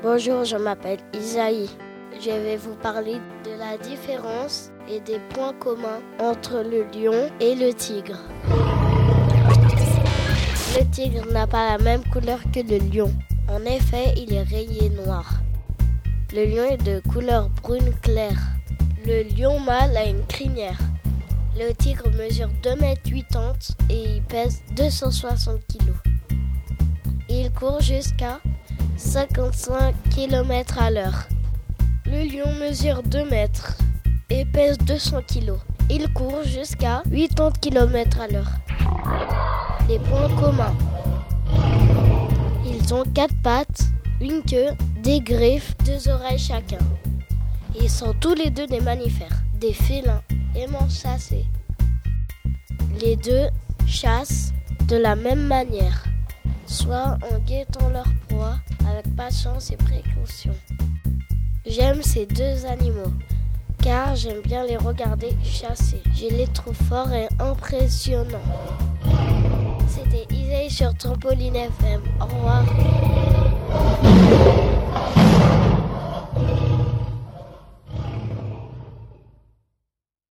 Bonjour, je m'appelle Isaïe. Je vais vous parler de la différence et des points communs entre le lion et le tigre. Le tigre n'a pas la même couleur que le lion. En effet, il est rayé noir. Le lion est de couleur brune claire. Le lion mâle a une crinière. Le tigre mesure 2 mètres 80 et il pèse 260 kg. Il court jusqu'à 55 km à l'heure. Le lion mesure 2 mètres et pèse 200 kg. Il court jusqu'à 80 km à l'heure. Les points communs. Ils ont quatre pattes, une queue, des griffes, deux oreilles chacun. Ils sont tous les deux des mammifères, des félins, aimant chasser. Les deux chassent de la même manière, soit en guettant patience et précaution. J'aime ces deux animaux car j'aime bien les regarder chasser. Je les trouve forts et impressionnants. C'était Isaïe sur Trampoline FM. Au revoir.